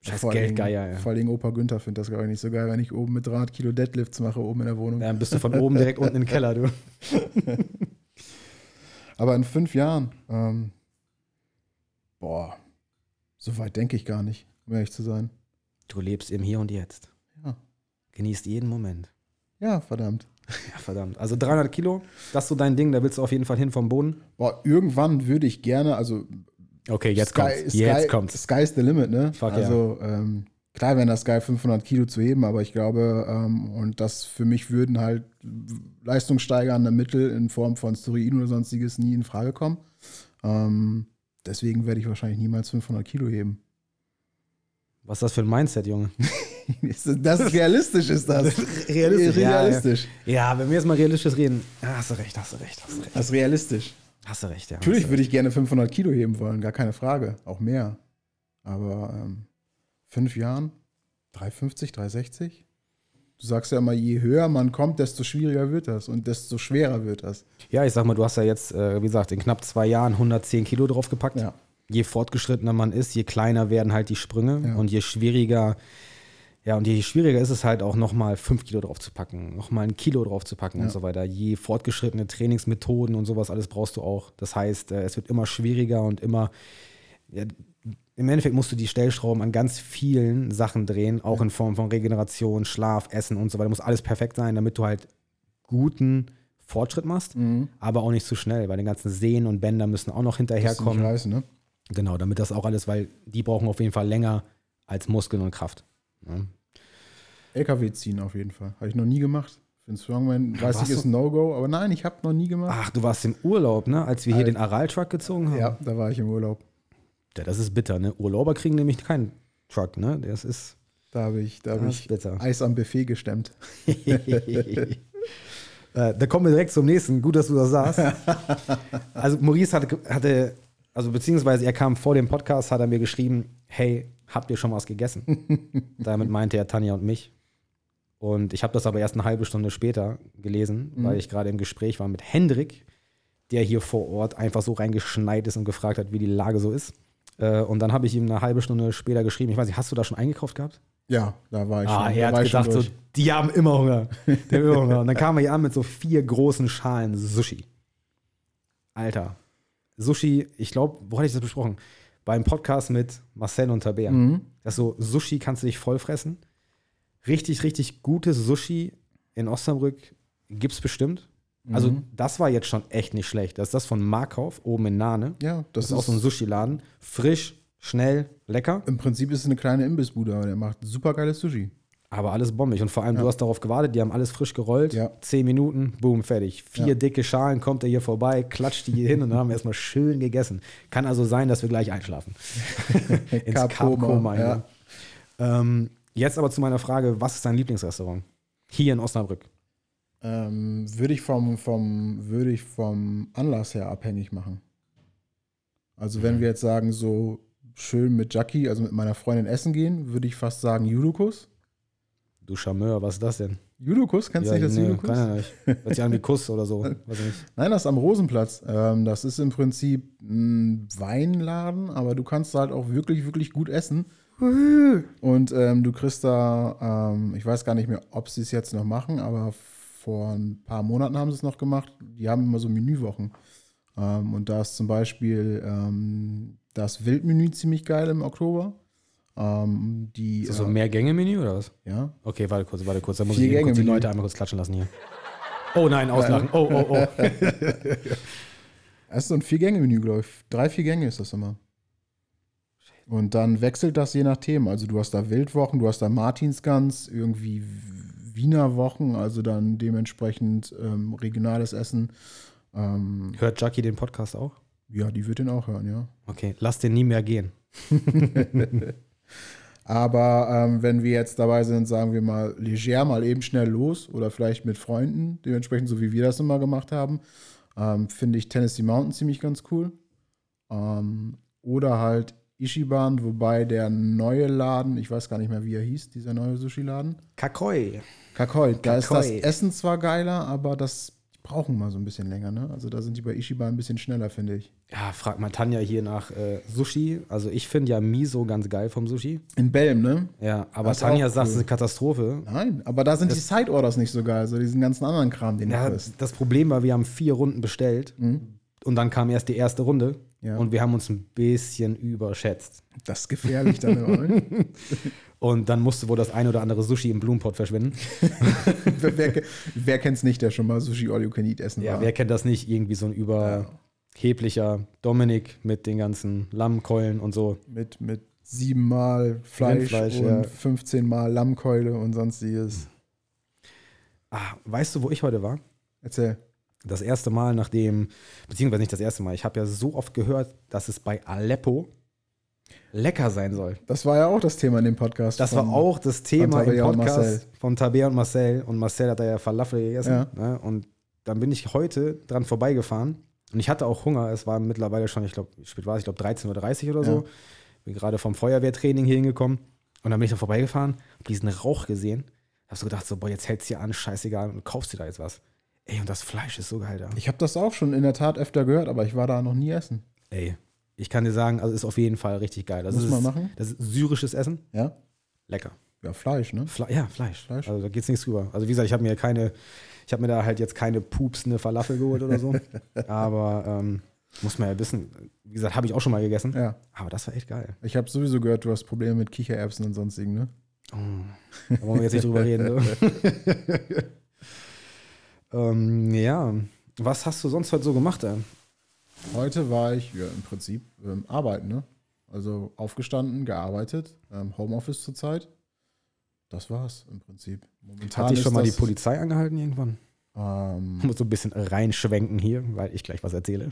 Scheiß Vor allen Dingen- Geldgeier, ey. Vor allem Opa Günther findet das, glaube ich, nicht so geil, wenn ich oben mit 300 Kilo Deadlifts mache, oben in der Wohnung. Dann bist du von oben direkt unten im Keller, du. (laughs) Aber in fünf Jahren, ähm, boah, so weit denke ich gar nicht, um ehrlich zu sein. Du lebst im Hier und Jetzt. Ja. Genießt jeden Moment. Ja, verdammt. (laughs) Ja, verdammt. Also 300 Kilo, das ist so dein Ding, da willst du auf jeden Fall hin vom Boden. Boah, irgendwann würde ich gerne, also Okay, jetzt Sky, kommt's. Sky, Jetzt kommt's. Sky's the limit, ne? Fuck also ähm, klar wäre das geil, 500 Kilo zu heben, aber ich glaube, ähm, und das für mich würden halt leistungssteigernde Mittel in Form von Steroiden oder sonstiges nie in Frage kommen. Ähm, deswegen werde ich wahrscheinlich niemals 500 Kilo heben. Was ist das für ein Mindset, Junge? (laughs) (laughs) das ist realistisch, ist das. Realistisch, ja, realistisch. Ja, wenn wir jetzt mal realistisch reden. Ja, hast du recht, hast du recht, hast du recht. Das ist realistisch. Hast du recht, ja. Natürlich würde ich gerne 500 Kilo heben wollen, gar keine Frage. Auch mehr. Aber ähm, fünf Jahren, 350, 360? Du sagst ja immer, je höher man kommt, desto schwieriger wird das und desto schwerer wird das. Ja, ich sag mal, du hast ja jetzt, äh, wie gesagt, in knapp zwei Jahren 110 Kilo draufgepackt. Ja. Je fortgeschrittener man ist, je kleiner werden halt die Sprünge Ja. und je schwieriger, ja, und je schwieriger ist es halt auch nochmal 5 Kilo drauf zu packen, nochmal ein Kilo drauf zu packen Ja. und so weiter. Je fortgeschrittene Trainingsmethoden und sowas alles brauchst du auch. Das heißt, äh, es wird immer schwieriger und immer, ja, im Endeffekt musst du die Stellschrauben an ganz vielen Sachen drehen, auch in Form von Regeneration, Schlaf, Essen und so weiter. Muss alles perfekt sein, damit du halt guten Fortschritt machst, Mhm. aber auch nicht zu schnell, weil die ganzen Sehnen und Bänder müssen auch noch Das ist hinterherkommen. ne? Genau, damit das auch alles, weil die brauchen auf jeden Fall länger als Muskeln und Kraft. Ja. LKW ziehen auf jeden Fall. Habe ich noch nie gemacht. Für einen Strongman weiß ich, ist ein No-Go, aber nein, ich habe noch nie gemacht. Ach, du warst im Urlaub, ne? Als wir hier den Aral-Truck gezogen haben. Ja, da war ich im Urlaub. Ja, das ist bitter, ne? Urlauber kriegen nämlich keinen Truck, ne? Das ist, Da habe ich, da hab ich bitter. Eis am Buffet gestemmt. (laughs) (laughs) äh, da kommen wir direkt zum nächsten. Gut, dass du das sagst. (laughs) Also Maurice hatte, hatte, also beziehungsweise er kam vor dem Podcast, hat er mir geschrieben, hey, habt ihr schon was gegessen? (laughs) Damit meinte er Tanja und mich. Und ich habe das aber erst eine halbe Stunde später gelesen, weil ich gerade im Gespräch war mit Hendrik, der hier vor Ort einfach so reingeschneit ist und gefragt hat, wie die Lage so ist. Äh, Und dann habe ich ihm eine halbe Stunde später geschrieben, ich weiß nicht, hast du da schon eingekauft gehabt? Ja, da war ich Ah, schon. er hat gedacht, so, die haben immer Hunger. Die haben immer Hunger. Und dann (laughs) kam er hier an mit so vier großen Schalen Sushi. Alter. Sushi, ich glaube, wo hatte ich das besprochen? Beim Podcast mit Marcel und Taber. Mhm. Das ist so, Sushi kannst du dich voll fressen. Richtig, richtig gutes Sushi in Osnabrück gibt's bestimmt. Also, Mhm. das war jetzt schon echt nicht schlecht. Das ist das von Markauf, oben in Nahne. Ja, Das das, ist auch so ein Sushi-Laden. Frisch, schnell, lecker, im Prinzip ist es eine kleine Imbissbude, aber der macht super geiles Sushi. Aber alles bombig. Und vor allem, du hast darauf gewartet, die haben alles frisch gerollt. Ja. Zehn Minuten, boom, fertig. Vier Ja. dicke Schalen, kommt er hier vorbei, klatscht die hier hin und dann haben wir erstmal schön gegessen. Kann also sein, dass wir gleich einschlafen. (laughs) Ins Carb-Koma, ja. ja. Ähm, jetzt aber zu meiner Frage, was ist dein Lieblingsrestaurant? Hier in Osnabrück. Ähm, würde ich vom, vom, würde ich vom Anlass her abhängig machen. Also wenn wir jetzt sagen, so schön mit Jackie, also mit meiner Freundin essen gehen, würde ich fast sagen Judokus. Du Charmeur, was ist das denn? Judokus, kennst du nicht das nee, Judokus? kann nicht. Hört sich an wie Kuss oder so. (laughs) Weiß ich nicht. Nein, das ist am Rosenplatz. Ähm, das ist im Prinzip ein Weinladen, aber du kannst halt auch wirklich, wirklich gut essen. Und ähm, du kriegst da, ähm, ich weiß gar nicht mehr, ob sie es jetzt noch machen, aber vor ein paar Monaten haben sie es noch gemacht. Die haben immer so Menüwochen. Ähm, und da ist zum Beispiel ähm, das Wildmenü ziemlich geil im Oktober. Ähm, die, Ist das so äh, ein Mehrgänge-Menü oder was? ja, Okay, warte kurz, warte kurz. Da muss ich eben kurz die. Leute einmal kurz klatschen lassen hier. Oh nein, auslachen. Oh, oh, oh. (laughs) (laughs) Es ist so ein Vier-Gänge-Menü, glaube ich. Drei, vier Gänge ist das immer. Und dann wechselt das je nach Themen. Also du hast da Wildwochen, du hast da Martinsgans, irgendwie Wiener Wochen, also dann dementsprechend ähm, regionales Essen. Ähm, Hört Jackie den Podcast auch? ja, die wird den auch hören, ja. Okay, lass den nie mehr gehen. (laughs) Aber ähm, wenn wir jetzt dabei sind, sagen wir mal leger, mal eben schnell los oder vielleicht mit Freunden, dementsprechend so wie wir das immer gemacht haben, ähm, finde ich Tennessee Mountain ziemlich ganz cool. Ähm, oder halt Ishiban, wobei der neue Laden, ich weiß gar nicht mehr, wie er hieß, dieser neue Sushi-Laden. Kakoi. Kakoi, da ist das Kakoi. Essen zwar geiler, aber das brauchen mal so ein bisschen länger, ne? Also da sind die bei Ishiban ein bisschen schneller, finde ich. Ja, frag mal Tanja hier nach äh, Sushi. Also ich finde ja Miso ganz geil vom Sushi. In Belm, ne? Ja, aber Das Tanja sagt, es ist cool. eine Katastrophe. Nein, aber da sind die Side-Orders nicht so geil, also diesen ganzen anderen Kram, den Ja, du kriegst. das Problem war, wir haben vier Runden bestellt und dann kam erst die erste Runde Ja. und wir haben uns ein bisschen überschätzt. Das ist gefährlich dann immer. (laughs) Und dann musste wohl das ein oder andere Sushi im Blumenpott verschwinden. (laughs) wer wer, wer kennt es nicht, der schon mal Sushi All You Can Eat essen Ja, war? wer kennt das nicht? Irgendwie so ein überheblicher Dominik mit den ganzen Lammkeulen und so. Mit, mit siebenmal Fleisch, Rindfleisch, und ja. 15 Mal Lammkeule und sonstiges. Ah, weißt du, wo ich heute war? Erzähl. Das erste Mal, nachdem, beziehungsweise nicht das erste Mal, ich habe ja so oft gehört, dass es bei Aleppo lecker sein soll. Das war ja auch das Thema in dem Podcast. Das von- war auch das Thema im Podcast von Tabea und Marcel. Und Marcel hat da ja Falafel gegessen. Ja. Ne? Und dann bin ich heute dran vorbeigefahren. Und ich hatte auch Hunger. Es war mittlerweile schon, ich glaube, spät war es? Ich glaube 13.30 Uhr oder so. Ja. Bin gerade vom Feuerwehrtraining hier hingekommen. Und dann bin ich da vorbeigefahren, hab diesen Rauch gesehen. Hab so gedacht, so, boah, jetzt hältst du dir an, scheißegal, und kaufst dir da jetzt was. Ey, und das Fleisch ist so geil da. Ich habe das auch schon in der Tat öfter gehört, aber ich war da noch nie essen. Ey, ich kann dir sagen, also ist auf jeden Fall richtig geil. Das Muss ist, man machen? Das ist syrisches Essen. Ja? Lecker. Ja, Fleisch, ne? Fle ja, Fleisch. Fleisch. Also da geht's nichts drüber. Also wie gesagt, ich habe mir keine, ich habe mir da halt jetzt keine pupsende Falafel geholt oder so. (laughs) Aber ähm, muss man ja wissen, wie gesagt, habe ich auch schon mal gegessen. Ja. Aber das war echt geil. Ich habe sowieso gehört, du hast Probleme mit Kichererbsen und sonstigen, ne? Da wollen wir jetzt nicht drüber reden. Ne? (laughs) ähm, ja, was hast du sonst heute so gemacht? Ey? Heute war ich ja, im Prinzip ähm, arbeiten, ne? Also aufgestanden, gearbeitet, ähm, Homeoffice zurzeit. Das war's im Prinzip. Momentan Hat dich schon mal die Polizei angehalten irgendwann? Ähm, Ich muss so ein bisschen reinschwenken hier, weil ich gleich was erzähle.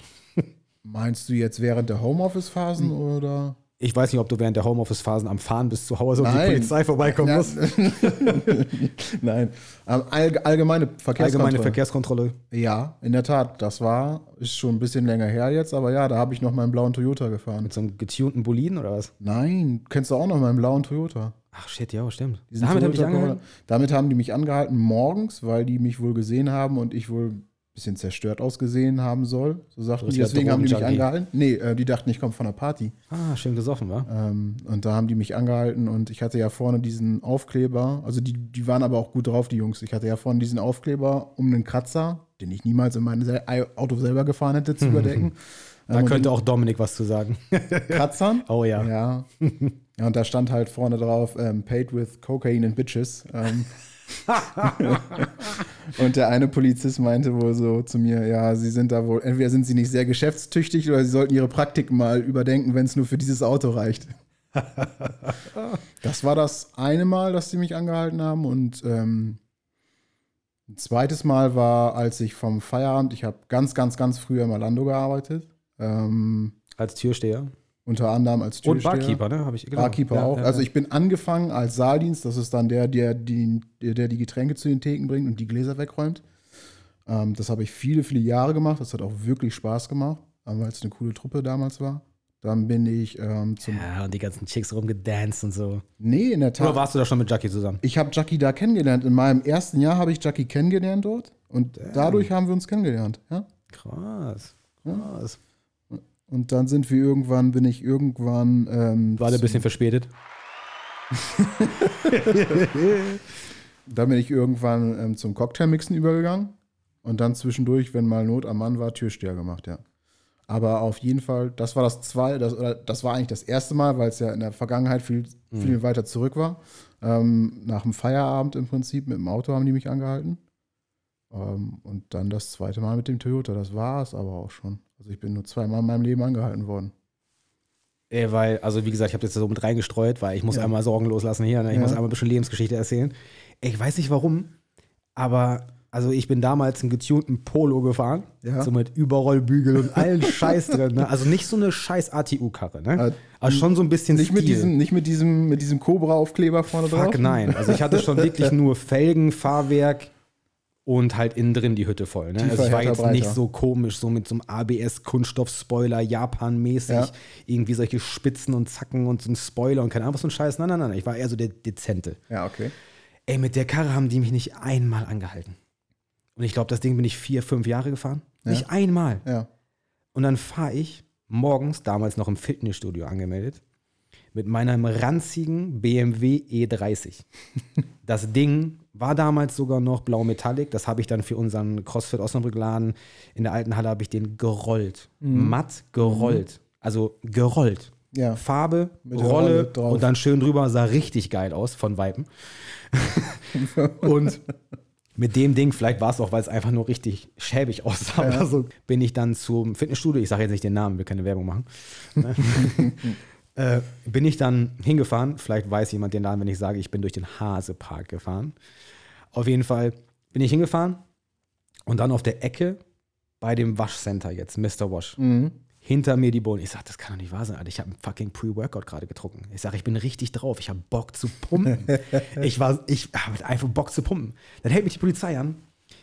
meinst du jetzt während der Homeoffice-Phasen Hm. oder? Ich weiß nicht, ob du während der Homeoffice-Phasen am Fahren bis zu Hause und die. Polizei vorbeikommen Ja. muss. (laughs) Nein. Ähm, all, allgemeine Verkehrskontrolle. Allgemeine Verkehrskontrolle. Ja, in der Tat. Das war, ist schon ein bisschen länger her jetzt, aber ja, da habe ich noch meinen blauen Toyota gefahren. Mit so einem getunten Boliden oder was? Nein, kennst du auch noch meinen blauen Toyota? Ach shit, ja, stimmt. Damit habe ich Toyota angehalten. Damit haben die mich angehalten morgens, weil die mich wohl gesehen haben und ich wohl ein bisschen zerstört ausgesehen haben soll. So sagten die. Deswegen haben die mich angehalten. Nee, äh, die dachten, ich komme von einer Party. Ah, schön gesoffen, wa? Ähm, und da haben die mich angehalten und ich hatte ja vorne diesen Aufkleber. Also die, die waren aber auch gut drauf, die Jungs. Ich hatte ja vorne diesen Aufkleber um einen Kratzer, den ich niemals in mein Sel Auto selber gefahren hätte, zu (laughs) überdecken. Da und könnte auch Dominik was zu sagen. Kratzern. (laughs) Oh ja. Ja. (laughs) ja, und da stand halt vorne drauf, ähm, paid with cocaine and bitches. Ähm, (laughs) und der eine Polizist meinte wohl so zu mir, ja, sie sind da wohl, entweder sind sie nicht sehr geschäftstüchtig oder sie sollten ihre Praktik mal überdenken, wenn es nur für dieses Auto reicht. (laughs) das war das eine Mal, dass sie mich angehalten haben und ähm, ein zweites Mal war, als ich vom Feierabend, ich habe ganz, ganz, ganz früher im Alando gearbeitet. Ähm, Als Türsteher. Unter anderem als Und Türsteher. Barkeeper, ne? Hab ich, genau. Barkeeper Ja, auch. ja, also ja. ich bin angefangen als Saaldienst, das ist dann der, der die, der, der die Getränke zu den Theken bringt und die Gläser wegräumt. Ähm, das habe ich viele, viele Jahre gemacht. Das hat auch wirklich Spaß gemacht, ähm, weil es eine coole Truppe damals war. Dann bin ich ähm, zum. Ja, und die ganzen Chicks rumgedanced und so. Nee, in der Oder Tat. warst du da schon mit Jackie zusammen? Ich habe Jackie da kennengelernt. In meinem ersten Jahr habe ich Jackie kennengelernt dort. Und dadurch haben wir uns kennengelernt. Ja? Krass. Krass. Und dann sind wir irgendwann, bin ich irgendwann. Ähm, War der ein bisschen verspätet? (laughs) Dann bin ich irgendwann ähm, zum Cocktailmixen übergegangen und dann zwischendurch, wenn mal Not am Mann war, Türsteher gemacht, ja. Aber auf jeden Fall, das war das zwei, das, oder das war eigentlich das erste Mal, weil es ja in der Vergangenheit viel, viel weiter zurück war. Ähm, nach dem Feierabend im Prinzip mit dem Auto haben die mich angehalten. Ähm, und dann das zweite Mal mit dem Toyota. Das war es aber auch schon. Also ich bin nur zweimal in meinem Leben angehalten worden. Äh, weil, also wie gesagt, ich habe jetzt so mit reingestreut, weil ich muss Ja. einmal Sorgen loslassen hier. Ne? Ich Ja. muss einmal ein bisschen Lebensgeschichte erzählen. Ich weiß nicht warum, aber also ich bin damals einen getunten Polo gefahren, Ja. so mit Überrollbügel und allen (laughs) Scheiß drin. Ne? Also nicht so eine scheiß ATU-Karre, ne? Äh, aber schon so ein bisschen Nicht mit Stil. diesem, nicht mit diesem, mit diesem Cobra-Aufkleber vorne drauf? Fuck nein. Also ich hatte schon (laughs) wirklich nur Felgen, Fahrwerk und halt innen drin die Hütte voll. Ne? Tiefer, Also ich war jetzt nicht breiter. so komisch, so mit so einem ABS-Kunststoff-Spoiler, Japan-mäßig, Ja. irgendwie solche Spitzen und Zacken und so ein Spoiler und keine Ahnung, was so ein Scheiß. Nein, nein, nein, ich war eher so der Dezente. Ja, okay. Ey, mit der Karre haben die mich nicht einmal angehalten. Und ich glaube, das Ding bin ich vier, fünf Jahre gefahren. Nicht einmal. Ja. Und dann fahre ich morgens, damals noch im Fitnessstudio angemeldet, mit meinem ranzigen BMW E30. Das Ding war damals sogar noch blau Metallic. Das habe ich dann für unseren CrossFit Osnabrück-Laden in der alten Halle habe ich den gerollt. Matt gerollt. Also gerollt. Ja. Farbe, Rolle, Rolle und dann schön drüber. Sah richtig geil aus von Weiben. (laughs) und mit dem Ding, vielleicht war es auch, weil es einfach nur richtig schäbig aussah, oder so, bin ich dann zum Fitnessstudio, ich sage jetzt nicht den Namen, will keine Werbung machen? (laughs) äh, bin ich dann hingefahren, vielleicht weiß jemand den Namen, wenn ich sage, ich bin durch den Hasepark gefahren. Auf jeden Fall bin ich hingefahren und dann auf der Ecke bei dem Waschcenter jetzt, Mr. Wash, hinter mir die Bohnen. Ich sage, das kann doch nicht wahr sein, Alter. Ich habe einen fucking Pre-Workout gerade getrunken. Ich sage, ich bin richtig drauf. Ich habe Bock zu pumpen. (laughs) ich war, ich habe einfach Bock zu pumpen. Dann hält mich die Polizei an.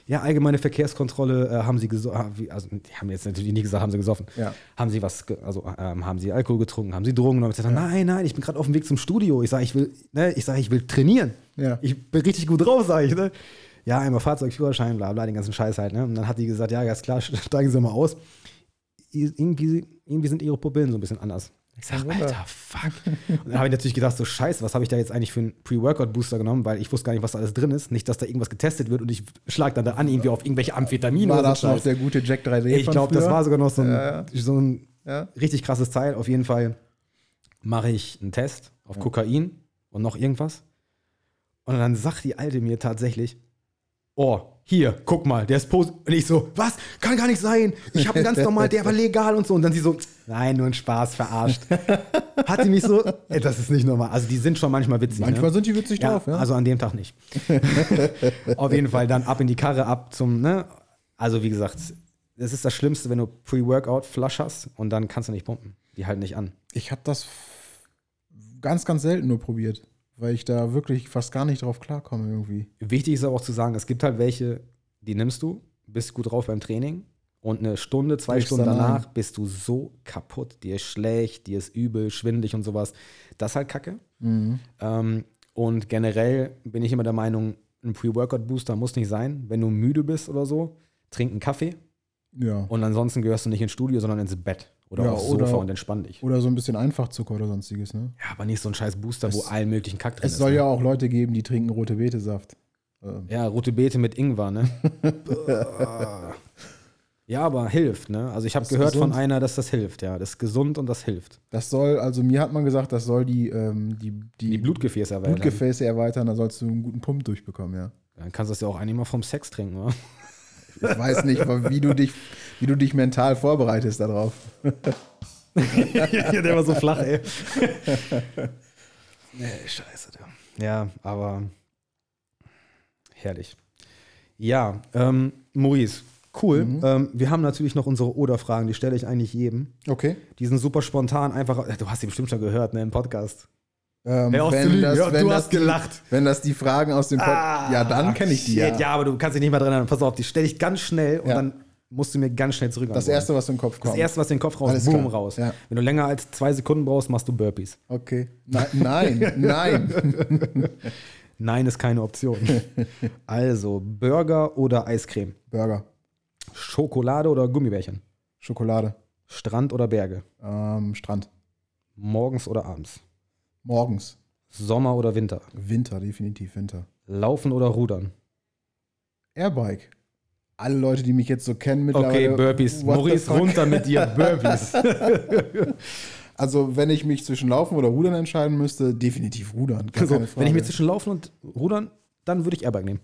Ja, allgemeine Verkehrskontrolle äh, haben sie gesoffen. Also, die haben jetzt natürlich nicht gesagt, haben sie gesoffen. Ja. Haben sie was, also ähm, haben sie Alkohol getrunken, haben sie Drogen genommen? Sage, nein, nein, ich bin gerade auf dem Weg zum Studio. Ich sage, ich will, ne, ich sage, ich will trainieren. Ja. Ich bin richtig gut drauf, sage ich. Ne? Ja, einmal Fahrzeugführerschein, bla bla, den ganzen Scheiß halt. Ne? Und dann hat die gesagt, ja, ganz klar, (laughs) steigen Sie mal aus. Irgendwie, irgendwie sind ihre Pupillen so ein bisschen anders. Ich sag, Alter, fuck. Und (laughs) dann habe ich natürlich gedacht, so scheiße, was habe ich da jetzt eigentlich für einen Pre-Workout-Booster genommen, weil ich wusste gar nicht, was da alles drin ist. Nicht, dass da irgendwas getestet wird und ich schlag dann da an, irgendwie auf irgendwelche Amphetamine War oder das so noch der gute Jack 3D? Ich glaube, das war sogar noch so ein, Ja, so ein Ja. richtig krasses Teil. Auf jeden Fall mache ich einen Test auf Kokain und noch irgendwas. Und dann sagt die Alte mir tatsächlich, oh, hier, guck mal, der ist post. Und ich so, was? Kann gar nicht sein. Ich habe einen ganz normal, der war legal und so. Und dann sie so, nein, nur ein Spaß, verarscht. Hat die mich so, ey, das ist nicht normal. Also die sind schon manchmal witzig. Manchmal ne? sind die witzig ja, drauf, ja. Also an dem Tag nicht. (laughs) Auf jeden Fall dann ab in die Karre, ab zum, ne? Also wie gesagt, das ist das Schlimmste, wenn du Pre-Workout-Flush hast und dann kannst du nicht pumpen. Die halten nicht an. Ich habe das ganz, ganz selten nur probiert, weil ich da wirklich fast gar nicht drauf klarkomme irgendwie. Wichtig ist aber auch zu sagen, es gibt halt welche, die nimmst du, bist gut drauf beim Training und eine Stunde, zwei Brichst Stunden danach ein. bist du so kaputt, dir ist schlecht, dir ist übel, schwindelig und sowas. Das ist halt kacke. Mhm. Ähm, und generell bin ich immer der Meinung, ein Pre-Workout-Booster muss nicht sein. Wenn du müde bist oder so, trink einen Kaffee Ja. und ansonsten gehörst du nicht ins Studio, sondern ins Bett oder Ja, aufs Sofa oder- und entspann dich. Oder so ein bisschen Einfachzucker oder sonstiges, ne? Ja, aber nicht so ein scheiß Booster, wo Es- allen möglichen Kack drin Es ist. soll ne? ja auch Leute geben, die trinken rote Betesaft. Ähm, Ja, rote Beete mit Ingwer, ne? (laughs) Ja, aber hilft, ne? Also ich habe gehört von einer, dass das hilft, ja. Das ist gesund und das hilft. Das soll, also mir hat man gesagt, das soll die, ähm, die, die, Die Blutgefäße erweitern. Blutgefäße erweitern, da sollst du einen guten Pump durchbekommen, ja. Dann kannst du das ja auch eigentlich mal vom Sex trinken, oder? Ich weiß nicht, wie du dich, wie du dich mental vorbereitest darauf. ja, der war so flach, ey. (laughs) nee, scheiße. Du. Ja, aber herrlich. Ja, ähm, Maurice, cool. Ähm, wir haben natürlich noch unsere Oder-Fragen, die stelle ich eigentlich jedem. Okay. Die sind super spontan, einfach. Du hast die bestimmt schon gehört, ne, im Podcast. Ähm, zu lügen. Ja, du hast die, gelacht. Wenn das die Fragen aus dem Pod Ja, dann kenne ich die. Ah, Shit, Ja. ja, aber du kannst dich nicht mehr dran erinnern. Pass auf, die stelle ich ganz schnell und Ja. dann musst du mir ganz schnell zurück. Das erste, was im Kopf kommt. Das erste, was in den Kopf raus, Alles boom, klar. raus. Ja. Wenn du länger als zwei Sekunden brauchst, machst du Burpees. Okay. Nein, nein, (laughs) nein. Nein ist keine Option. also, Burger oder Eiscreme? Burger. Schokolade oder Gummibärchen? Schokolade. Strand oder Berge? Ähm, Strand. Morgens oder abends? Morgens. Sommer oder Winter? Winter, definitiv Winter. Laufen oder Rudern? Airbike. Alle Leute, die mich jetzt so kennen Okay, mittlerweile. Burpees. what the Maurice, runter mit dir. Burpees. (laughs) Also, wenn ich mich zwischen Laufen oder Rudern entscheiden müsste, definitiv Rudern. Also, wenn ich mir zwischen Laufen und Rudern, dann würde ich Airbike nehmen.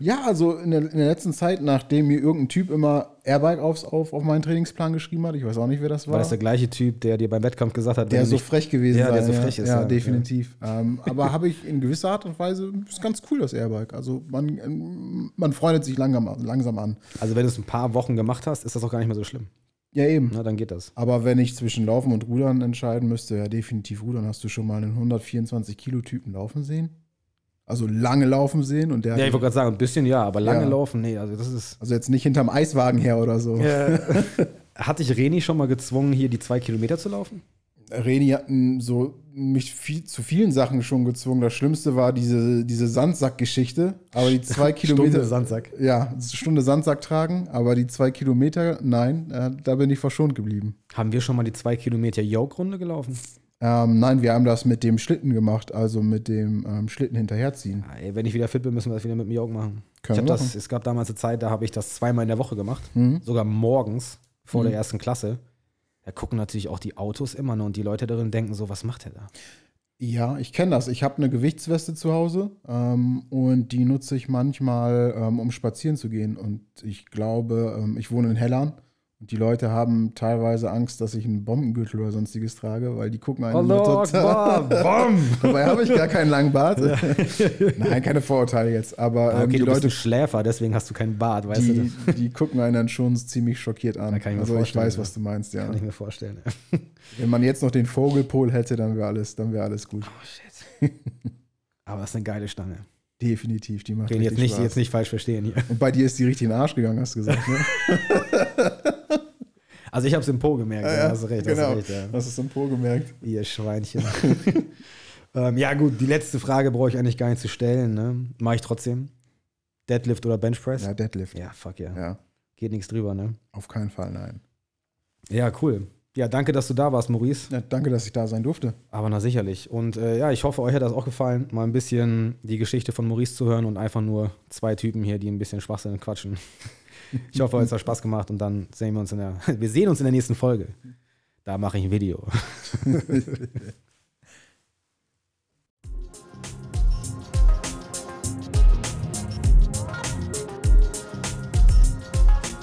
Ja, also in der, in der letzten Zeit, nachdem mir irgendein Typ immer Airbike aufs, auf, auf meinen Trainingsplan geschrieben hat, ich weiß auch nicht, wer das war. War das der gleiche Typ, der dir beim Wettkampf gesagt hat, der so nicht- frech gewesen Ja, der sein, so frech ist, Ja, ja. definitiv. Ähm, aber habe ich in gewisser Art und Weise, ist ganz cool, das Airbike. Also man, ähm, man freundet sich langsam, langsam an. Also, wenn du es ein paar Wochen gemacht hast, ist das auch gar nicht mehr so schlimm. Ja, eben. Na, dann geht das. Aber wenn ich zwischen Laufen und Rudern entscheiden müsste, ja, definitiv Rudern. Hast du schon mal einen 124 Kilo Typen laufen sehen? Also lange laufen sehen und der Ja, ich wollte gerade sagen, ein bisschen ja, aber lange Ja. laufen, nee, also das ist. also jetzt nicht hinterm Eiswagen her oder so. (laughs) Hat dich Reni schon mal gezwungen, hier die zwei Kilometer zu laufen? Reni hat so mich viel, zu vielen Sachen schon gezwungen. Das Schlimmste war diese, diese Sandsack-Geschichte. Aber die zwei Kilometer. Stunde Sandsack. Ja, Stunde Sandsack tragen, aber die zwei Kilometer, nein, äh, da bin ich verschont geblieben. Haben wir schon mal die zwei Kilometer Yoke-Runde gelaufen? Ähm, nein, wir haben das mit dem Schlitten gemacht, also mit dem ähm, Schlitten hinterherziehen. Ja, ey, wenn ich wieder fit bin, müssen wir das wieder mit dem Yoke machen. Können ich hab das, es gab damals eine Zeit, da habe ich das zweimal in der Woche gemacht. Mhm. Sogar morgens vor der ersten Klasse. Da gucken natürlich auch die Autos immer nur und die Leute darin denken so, was macht der da? Ja, ich kenne das. Ich habe eine Gewichtsweste zu Hause ähm, und die nutze ich manchmal, ähm, um spazieren zu gehen. Und ich glaube, ähm, ich wohne in Hellern und die Leute haben teilweise Angst, dass ich einen Bombengürtel oder sonstiges trage, weil die gucken einen nur Allah total. Akbar, (laughs) Bom! Dabei habe ich gar keinen langen Bart. (laughs) Nein, keine Vorurteile jetzt. Aber Ah, ähm, okay, die du bist Leute, ein Schläfer, deswegen hast du keinen Bart, weißt die, du? die gucken einen dann schon ziemlich schockiert an. Da kann ich mir also ich vorstellen, weiß, was du meinst, ja. Kann ich mir vorstellen. (laughs) Wenn man jetzt noch den Vogelpol hätte, dann wäre alles, dann wäre alles gut. Oh shit. Aber das ist eine geile Stange. Definitiv, die macht Okay, jetzt richtig nicht, Spaß. jetzt nicht falsch verstehen hier. Und bei dir ist die richtig in den Arsch gegangen, hast du gesagt, ne? Also ich habe es im Po gemerkt, ja, hast du recht, genau. hast du recht. Ja. Hast es im Po gemerkt? Ihr Schweinchen. (laughs) ähm, ja, gut, die letzte Frage brauche ich eigentlich gar nicht zu stellen. Ne? Mache ich trotzdem. Deadlift oder Benchpress? Ja, Deadlift. Ja, fuck ja. Ja, Geht nichts drüber, ne? auf keinen Fall, nein. Ja, cool. Ja, danke, dass du da warst, Maurice. Ja, danke, dass ich da sein durfte. Aber na sicherlich. Und äh, ja, ich hoffe, euch hat das auch gefallen, mal ein bisschen die Geschichte von Maurice zu hören und einfach nur zwei Typen hier, die ein bisschen Schwachsinn quatschen. (laughs) Ich hoffe, euch hat Spaß gemacht und dann sehen wir uns in der, (laughs) wir sehen uns in der nächsten Folge. Da mache ich ein Video. (laughs)